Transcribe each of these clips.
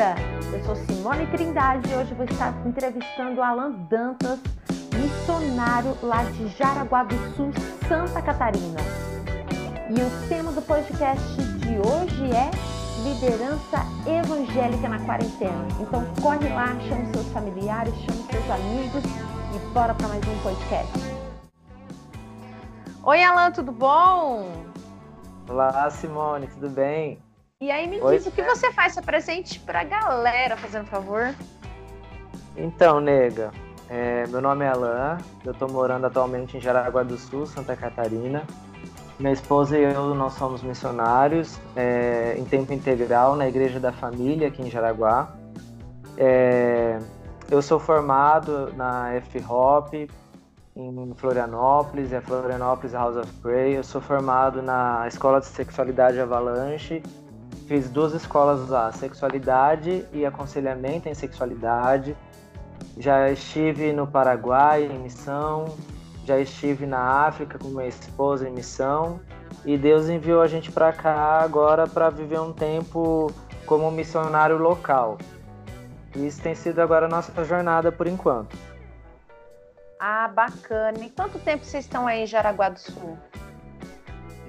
bem-vinda! Eu sou Simone Trindade e hoje vou estar entrevistando Alan Dantas, missionário lá de Jaraguá do Sul, Santa Catarina. E o tema do podcast de hoje é liderança evangélica na quarentena. Então corre lá, chama seus familiares, chama seus amigos e bora para mais um podcast. Oi, Alan, tudo bom? Olá, Simone, tudo bem? E aí me Oi, diz o que você faz essa presente para a galera, fazendo favor? Então, nega, é, meu nome é Alan, eu estou morando atualmente em Jaraguá do Sul, Santa Catarina. Minha esposa e eu, nós somos missionários é, em tempo integral na Igreja da Família, aqui em Jaraguá. É, eu sou formado na F-Hop, em Florianópolis, é Florianópolis House of Prayer. Eu sou formado na Escola de Sexualidade Avalanche fiz duas escolas lá, sexualidade e aconselhamento em sexualidade. Já estive no Paraguai em missão, já estive na África com minha esposa em missão e Deus enviou a gente para cá agora para viver um tempo como missionário local. Isso tem sido agora a nossa jornada por enquanto. Ah, bacana. E quanto tempo vocês estão aí em Jaraguá do Sul?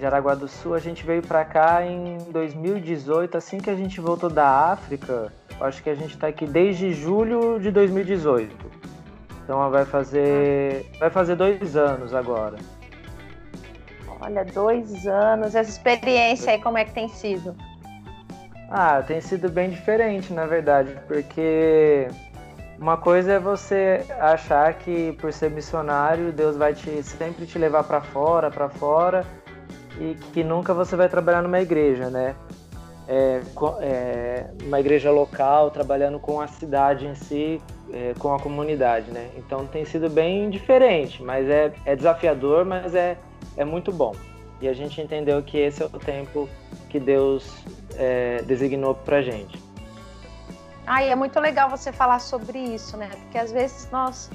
Jaraguá do Sul, a gente veio para cá em 2018, assim que a gente voltou da África. Acho que a gente está aqui desde julho de 2018. Então vai fazer, vai fazer dois anos agora. Olha, dois anos. Essa experiência aí, como é que tem sido? Ah, tem sido bem diferente, na verdade, porque uma coisa é você achar que por ser missionário, Deus vai te sempre te levar para fora, para fora e que nunca você vai trabalhar numa igreja, né? É, é, uma igreja local, trabalhando com a cidade em si, é, com a comunidade, né? Então tem sido bem diferente, mas é, é desafiador, mas é, é muito bom. E a gente entendeu que esse é o tempo que Deus é, designou pra gente. E é muito legal você falar sobre isso, né? Porque às vezes nós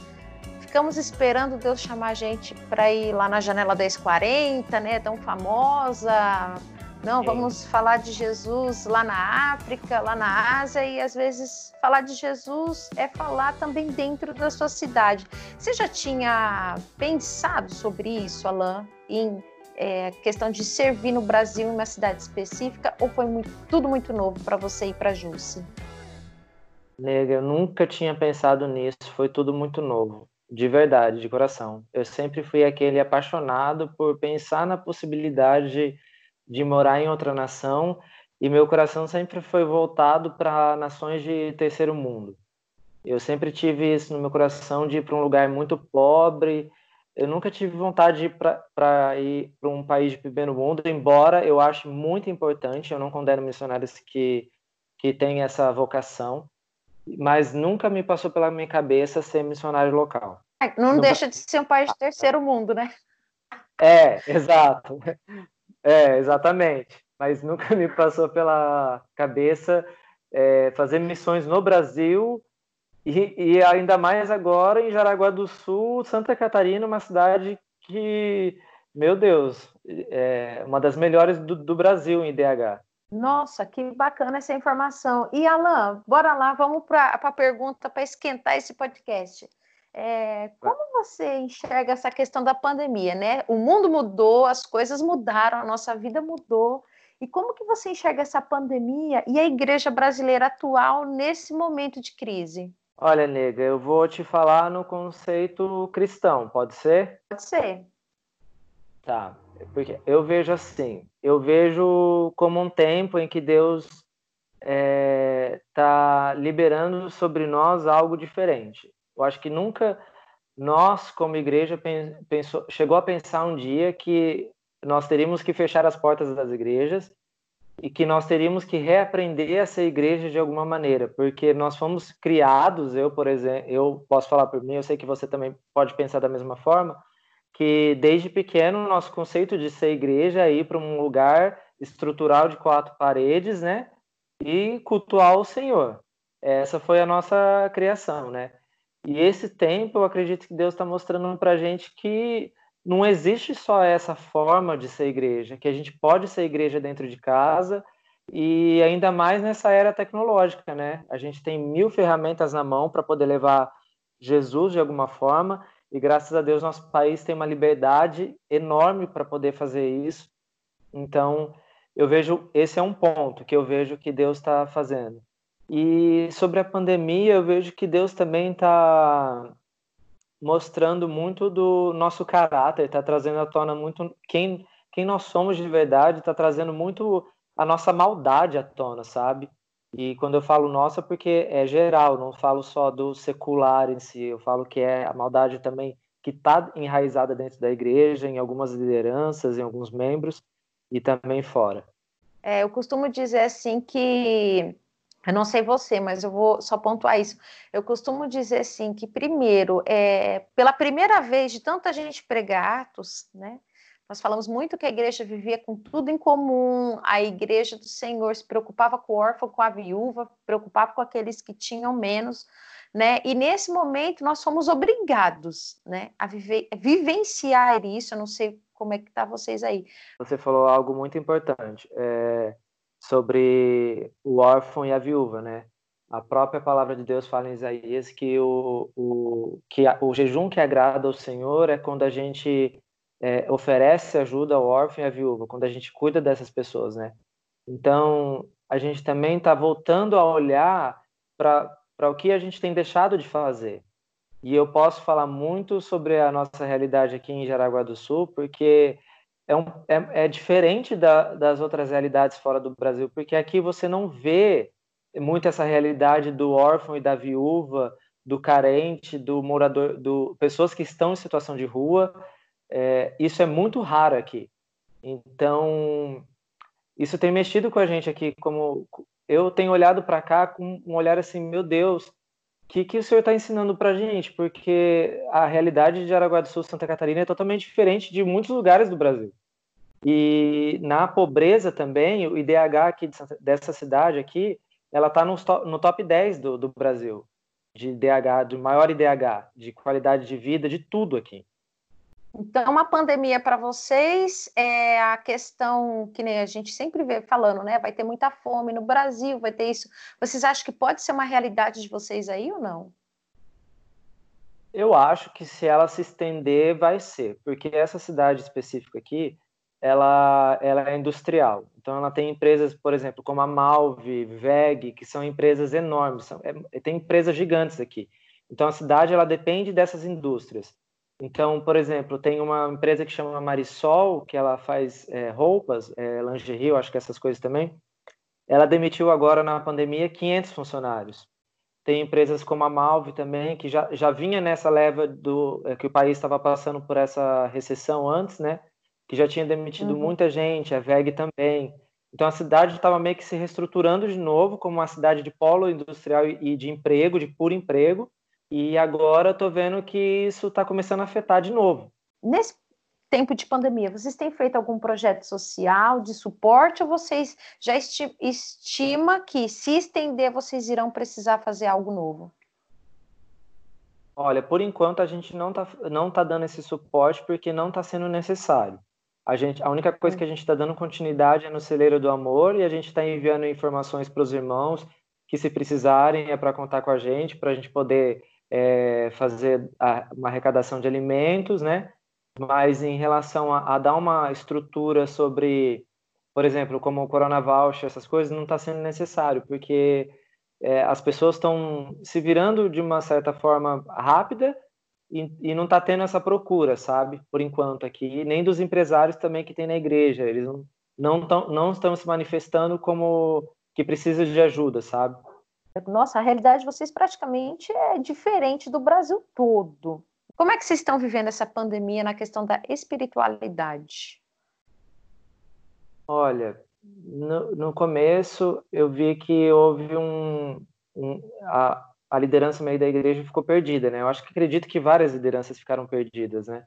ficamos esperando Deus chamar a gente para ir lá na janela 1040, né? Tão famosa. Não, Sim. vamos falar de Jesus lá na África, lá na Ásia, e às vezes falar de Jesus é falar também dentro da sua cidade. Você já tinha pensado sobre isso, Alain, em é, questão de servir no Brasil em uma cidade específica, ou foi muito, tudo muito novo para você ir para Jusce? Nega, eu nunca tinha pensado nisso, foi tudo muito novo de verdade, de coração. Eu sempre fui aquele apaixonado por pensar na possibilidade de, de morar em outra nação e meu coração sempre foi voltado para nações de terceiro mundo. Eu sempre tive isso no meu coração de ir para um lugar muito pobre. Eu nunca tive vontade de ir para ir para um país de primeiro mundo, embora eu ache muito importante. Eu não condeno missionários que que têm essa vocação, mas nunca me passou pela minha cabeça ser missionário local. É, não nunca... deixa de ser um país de terceiro mundo, né? É, exato. É, exatamente. Mas nunca me passou pela cabeça é, fazer missões no Brasil e, e, ainda mais agora em Jaraguá do Sul, Santa Catarina, uma cidade que, meu Deus, é uma das melhores do, do Brasil em DH. Nossa, que bacana essa informação. E Alan, bora lá, vamos para a pergunta para esquentar esse podcast. É, como você enxerga essa questão da pandemia, né? O mundo mudou, as coisas mudaram, a nossa vida mudou. E como que você enxerga essa pandemia e a igreja brasileira atual nesse momento de crise? Olha, nega, eu vou te falar no conceito cristão, pode ser? Pode ser. Tá. Porque eu vejo assim, eu vejo como um tempo em que Deus está é, tá liberando sobre nós algo diferente. Eu acho que nunca nós, como igreja, pensou, chegou a pensar um dia que nós teríamos que fechar as portas das igrejas e que nós teríamos que reaprender a ser igreja de alguma maneira, porque nós fomos criados, eu, por exemplo, eu posso falar por mim, eu sei que você também pode pensar da mesma forma, que desde pequeno nosso conceito de ser igreja é ir para um lugar estrutural de quatro paredes, né? E cultuar o Senhor. Essa foi a nossa criação, né? E esse tempo, eu acredito que Deus está mostrando para a gente que não existe só essa forma de ser igreja, que a gente pode ser igreja dentro de casa e ainda mais nessa era tecnológica, né? A gente tem mil ferramentas na mão para poder levar Jesus de alguma forma, e graças a Deus nosso país tem uma liberdade enorme para poder fazer isso. Então, eu vejo esse é um ponto que eu vejo que Deus está fazendo. E sobre a pandemia, eu vejo que Deus também está mostrando muito do nosso caráter, está trazendo à tona muito quem, quem nós somos de verdade, está trazendo muito a nossa maldade à tona, sabe? E quando eu falo nossa, porque é geral, não falo só do secular em si, eu falo que é a maldade também que está enraizada dentro da igreja, em algumas lideranças, em alguns membros e também fora. É, eu costumo dizer assim que eu não sei você, mas eu vou só pontuar isso. Eu costumo dizer assim que primeiro, é, pela primeira vez de tanta gente pregar Atos, né? Nós falamos muito que a igreja vivia com tudo em comum, a igreja do Senhor se preocupava com o órfão, com a viúva, preocupava com aqueles que tinham menos, né? E nesse momento nós fomos obrigados, né, a viver, vivenciar isso. Eu não sei como é que tá vocês aí. Você falou algo muito importante é, sobre o órfão e a viúva, né? A própria palavra de Deus fala em Isaías que o, o, que a, o jejum que agrada ao Senhor é quando a gente é, oferece ajuda ao órfão e à viúva, quando a gente cuida dessas pessoas, né? Então, a gente também está voltando a olhar para o que a gente tem deixado de fazer. E eu posso falar muito sobre a nossa realidade aqui em Jaraguá do Sul, porque é, um, é, é diferente da, das outras realidades fora do Brasil, porque aqui você não vê muito essa realidade do órfão e da viúva, do carente, do morador, do pessoas que estão em situação de rua, é, isso é muito raro aqui. Então, isso tem mexido com a gente aqui, como eu tenho olhado para cá com um olhar assim, meu Deus, o que, que o senhor está ensinando para a gente? Porque a realidade de Araguá do Sul, Santa Catarina, é totalmente diferente de muitos lugares do Brasil. E na pobreza também, o IDH aqui dessa cidade aqui, ela está no, no, top 10 do, do Brasil, de IDH, do maior IDH, de qualidade de vida, de tudo aqui. Então, a pandemia para vocês é a questão que nem a gente sempre vê falando, né? Vai ter muita fome no Brasil, vai ter isso. Vocês acham que pode ser uma realidade de vocês aí ou não? Eu acho que se ela se estender, vai ser, porque essa cidade específica aqui, ela, ela é industrial. Então, ela tem empresas, por exemplo, como a Malve, VEG, que são empresas enormes, são, é, tem empresas gigantes aqui. Então, a cidade ela depende dessas indústrias. Então, por exemplo, tem uma empresa que chama Marisol, que ela faz é, roupas, é, lingerie, eu acho que essas coisas também. Ela demitiu agora na pandemia 500 funcionários. Tem empresas como a Malve também, que já, já vinha nessa leva do é, que o país estava passando por essa recessão antes, né? Que já tinha demitido uhum. muita gente, a VEG também. Então a cidade estava meio que se reestruturando de novo como uma cidade de polo industrial e de emprego, de puro emprego e agora eu tô vendo que isso está começando a afetar de novo. Nesse tempo de pandemia, vocês têm feito algum projeto social de suporte ou vocês já esti estima que se estender vocês irão precisar fazer algo novo? Olha, por enquanto a gente não está não tá dando esse suporte porque não está sendo necessário. A, gente, a única coisa que a gente está dando continuidade é no celeiro do amor e a gente está enviando informações para os irmãos que se precisarem é para contar com a gente, para a gente poder é, fazer a, uma arrecadação de alimentos, né? Mas em relação a, a, dar uma estrutura sobre, por exemplo, como o Corona Voucher, essas coisas, não está sendo necessário, porque é, as pessoas estão se virando de uma certa forma rápida e, e não está tendo essa procura, sabe? Por enquanto aqui, nem dos empresários também que tem na igreja, eles não, não, tão, não estão se manifestando como que precisa de ajuda, sabe? Nossa, a realidade de vocês praticamente é diferente do Brasil todo. Como é que vocês estão vivendo essa pandemia na questão da espiritualidade? Olha, no, no começo eu vi que houve um, um a, a, liderança meio da igreja ficou perdida, né? Eu acho que acredito que várias lideranças ficaram perdidas, né?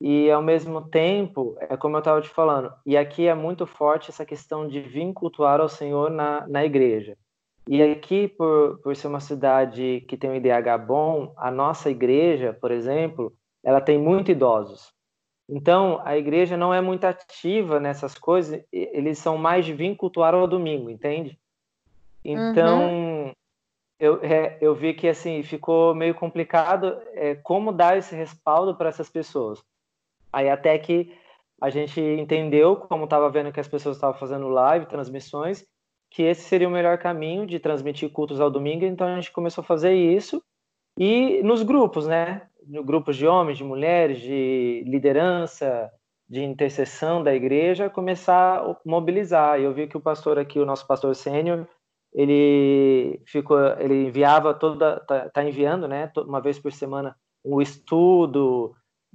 E ao mesmo tempo, é como eu estava te falando, e aqui é muito forte essa questão de vir cultuar ao Senhor na, na igreja. E aqui, por, por ser uma cidade que tem um IDH bom, a nossa igreja, por exemplo, ela tem muito idosos. Então, a igreja não é muito ativa nessas coisas, eles são mais de vir cultuar ao domingo, entende? Então, uhum. eu, é, eu vi que assim ficou meio complicado é, como dar esse respaldo para essas pessoas. Aí até que a gente entendeu, como estava vendo que as pessoas estavam fazendo live, transmissões, que esse seria o melhor caminho de transmitir cultos ao domingo, então a gente começou a fazer isso. E nos grupos, né? no grupos de homens, de mulheres, de liderança, de intercessão da igreja, começar a mobilizar. Eu vi que o pastor aqui, o nosso pastor sênior, ele ficou, ele enviava toda, tá, tá, enviando, né, uma vez por semana, um estudo,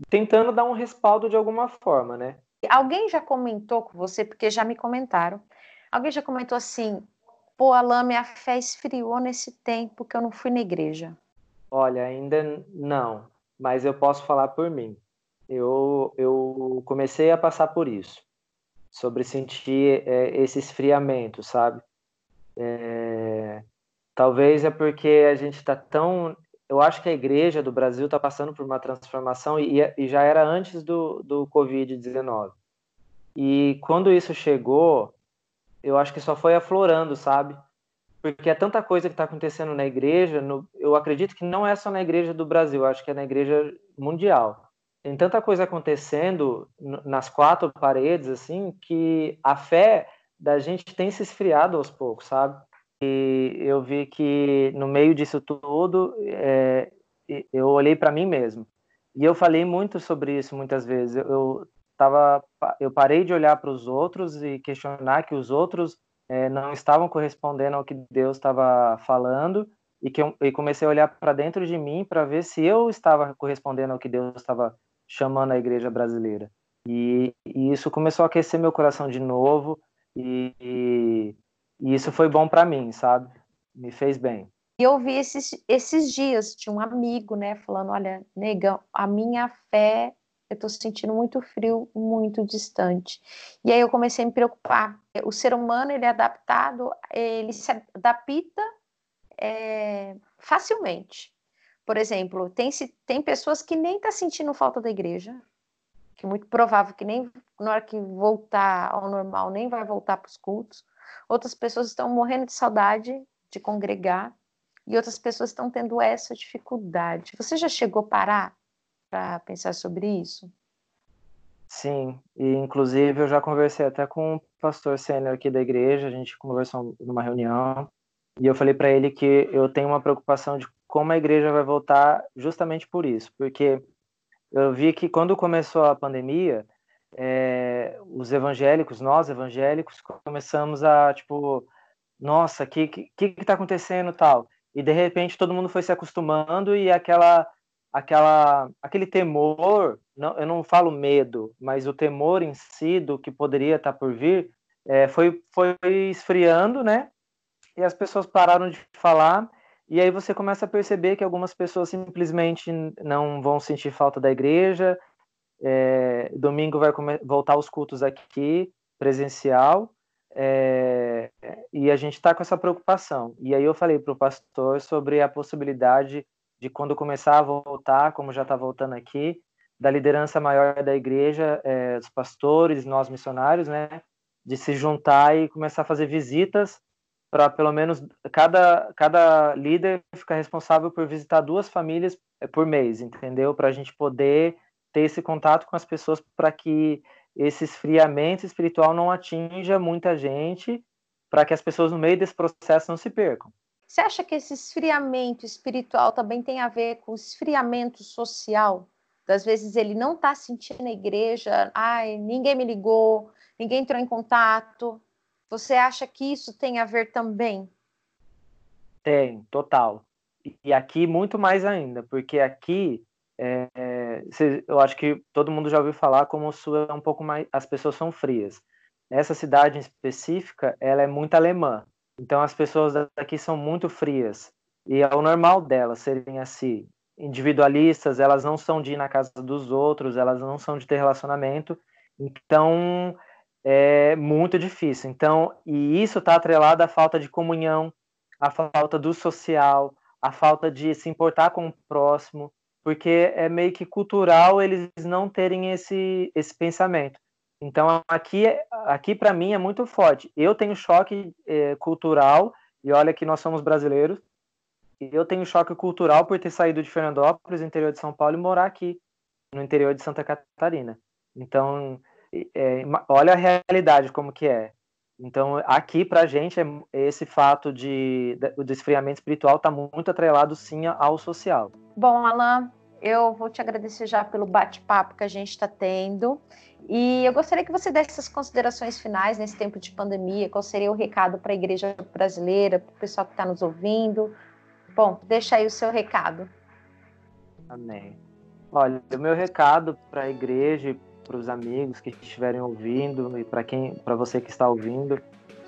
tentando dar um respaldo de alguma forma, né? Alguém já comentou com você, porque já me comentaram. Alguém já comentou assim: pô, Alain, minha fé esfriou nesse tempo que eu não fui na igreja. Olha, ainda não mas eu posso falar por mim. Eu, eu comecei a passar por isso, sobre sentir é, esse esfriamento, sabe? É, talvez é porque a gente está tão. Eu acho que a igreja do Brasil está passando por uma transformação e, e já era antes do, do Covid-19. E quando isso chegou, eu acho que só foi aflorando, sabe? porque é tanta coisa que está acontecendo na igreja, no, eu acredito que não é só na igreja do Brasil, acho que é na igreja mundial. Tem tanta coisa acontecendo nas quatro paredes, assim, que a fé da gente tem se esfriado aos poucos, sabe? E eu vi que no meio disso tudo, é, eu olhei para mim mesmo. E eu falei muito sobre isso muitas vezes. Eu, tava, eu parei de olhar para os outros e questionar que os outros é, não estavam correspondendo ao que Deus estava falando e que eu e comecei a olhar para dentro de mim para ver se eu estava correspondendo ao que Deus estava chamando a igreja brasileira. E, e, isso começou a aquecer meu coração de novo e, e, e isso foi bom para mim, sabe? Me fez bem. E eu vi esses, esses dias de um amigo, né, falando, olha, negão, a minha fé eu estou sentindo muito frio, muito distante. E aí eu comecei a me preocupar. O ser humano, ele é adaptado, ele se adapta é, facilmente. Por exemplo, tem, tem pessoas que nem tá sentindo falta da igreja, que é muito provável que nem na hora que voltar ao normal, nem vai voltar para os cultos. Outras pessoas estão morrendo de saudade de congregar, e outras pessoas estão tendo essa dificuldade. Você já chegou a parar para pensar sobre isso? Sim, e inclusive eu já conversei até com o pastor sênior aqui da igreja, a gente conversou numa reunião, e eu falei para ele que eu tenho uma preocupação de como a igreja vai voltar justamente por isso, porque eu vi que quando começou a pandemia, é, os evangélicos, nós evangélicos, começamos a, tipo, nossa, o que, que, que tá acontecendo tal? E de repente todo mundo foi se acostumando e aquela aquela, aquele temor, não, eu não falo medo, mas o temor em si do que poderia estar por vir, é, foi, foi esfriando, né? E as pessoas pararam de falar, e aí você começa a perceber que algumas pessoas simplesmente não vão sentir falta da igreja. É, domingo vai voltar os cultos aqui, presencial, é, e a gente está com essa preocupação. E aí eu falei para o pastor sobre a possibilidade de quando começar a voltar, como já está voltando aqui, da liderança maior da igreja, é, pastores, nós missionários, né, de se juntar e começar a fazer visitas para pelo menos cada, cada líder ficar responsável por visitar duas famílias é, por mês, entendeu? Para a gente poder ter esse contato com as pessoas para que esse esfriamento espiritual não atinja muita gente, para que as pessoas no meio desse processo não se percam. Você acha que esse esfriamento espiritual também tem a ver com o esfriamento social? Às vezes ele não está sentindo a igreja, ai, ninguém me ligou, ninguém entrou em contato. Você acha que isso tem a ver também? Tem, total. E aqui muito mais ainda, porque aqui é, eu acho que todo mundo já ouviu falar como o sul é um pouco mais, as pessoas são frias. Essa cidade em específica, ela é muito alemã. Então as pessoas daqui são muito frias e é o normal delas serem assim, individualistas, elas não são de ir na casa dos outros, elas não são de ter relacionamento. Então é muito difícil. Então, e isso está atrelado à falta de comunhão, à falta do social, à falta de se importar com o próximo. porque é meio que cultural eles não terem esse, esse pensamento. Então aqui, aqui para mim é muito forte. Eu tenho choque é, cultural e olha que nós somos brasileiros. Eu tenho choque cultural por ter saído de Fernandópolis, interior de São Paulo, e morar aqui no interior de Santa Catarina. Então é, olha a realidade como que é. Então, aqui para gente, é, esse fato de, de, do esfriamento espiritual está muito atrelado, sim, ao social. Bom, Alain, eu vou te agradecer já pelo bate-papo que a gente está tendo. E eu gostaria que você desse essas considerações finais nesse tempo de pandemia. Qual seria o recado para a igreja brasileira, para o pessoal que está nos ouvindo? Bom, deixa aí o seu recado. Amém. Olha, o meu recado para a igreja para os amigos que estiverem ouvindo e para quem, para você que está ouvindo,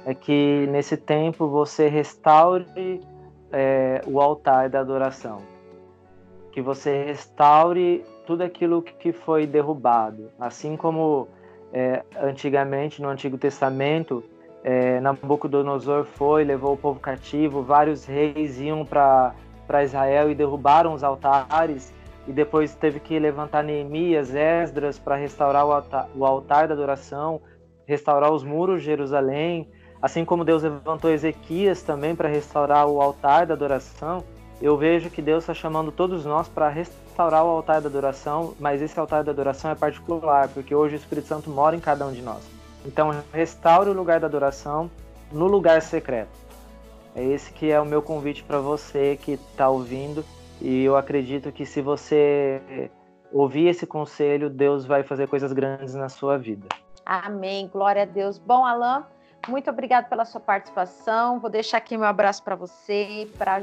é que nesse tempo você restaure é, o altar da adoração, que você restaure tudo aquilo que foi derrubado, assim como é, antigamente no Antigo Testamento é, Nabucodonosor foi, levou o povo cativo, vários reis iam para Israel e derrubaram os altares e depois teve que levantar Neemias, Esdras para restaurar o altar, o altar da adoração, restaurar os muros de Jerusalém, assim como Deus levantou Ezequias também para restaurar o altar da adoração. Eu vejo que Deus está chamando todos nós para restaurar o altar da adoração, mas esse altar da adoração é particular, porque hoje o Espírito Santo mora em cada um de nós. Então, restaure o lugar da adoração no lugar secreto. É esse que é o meu convite para você que está ouvindo e eu acredito que se você ouvir esse conselho, Deus vai fazer coisas grandes na sua vida. Amém. Glória a Deus. Bom, Alain, muito obrigado pela sua participação. Vou deixar aqui meu abraço para você, para a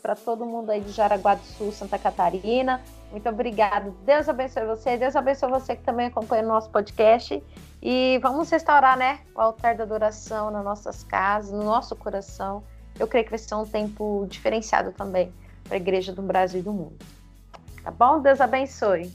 para todo mundo aí de Jaraguá do Sul, Santa Catarina. Muito obrigado. Deus abençoe você. Deus abençoe você que também acompanha o nosso podcast. E vamos restaurar, né, o altar da adoração nas nossas casas, no nosso coração. Eu creio que vai ser um tempo diferenciado também para a igreja do Brasil e do mundo. Tá bom? Deus abençoe.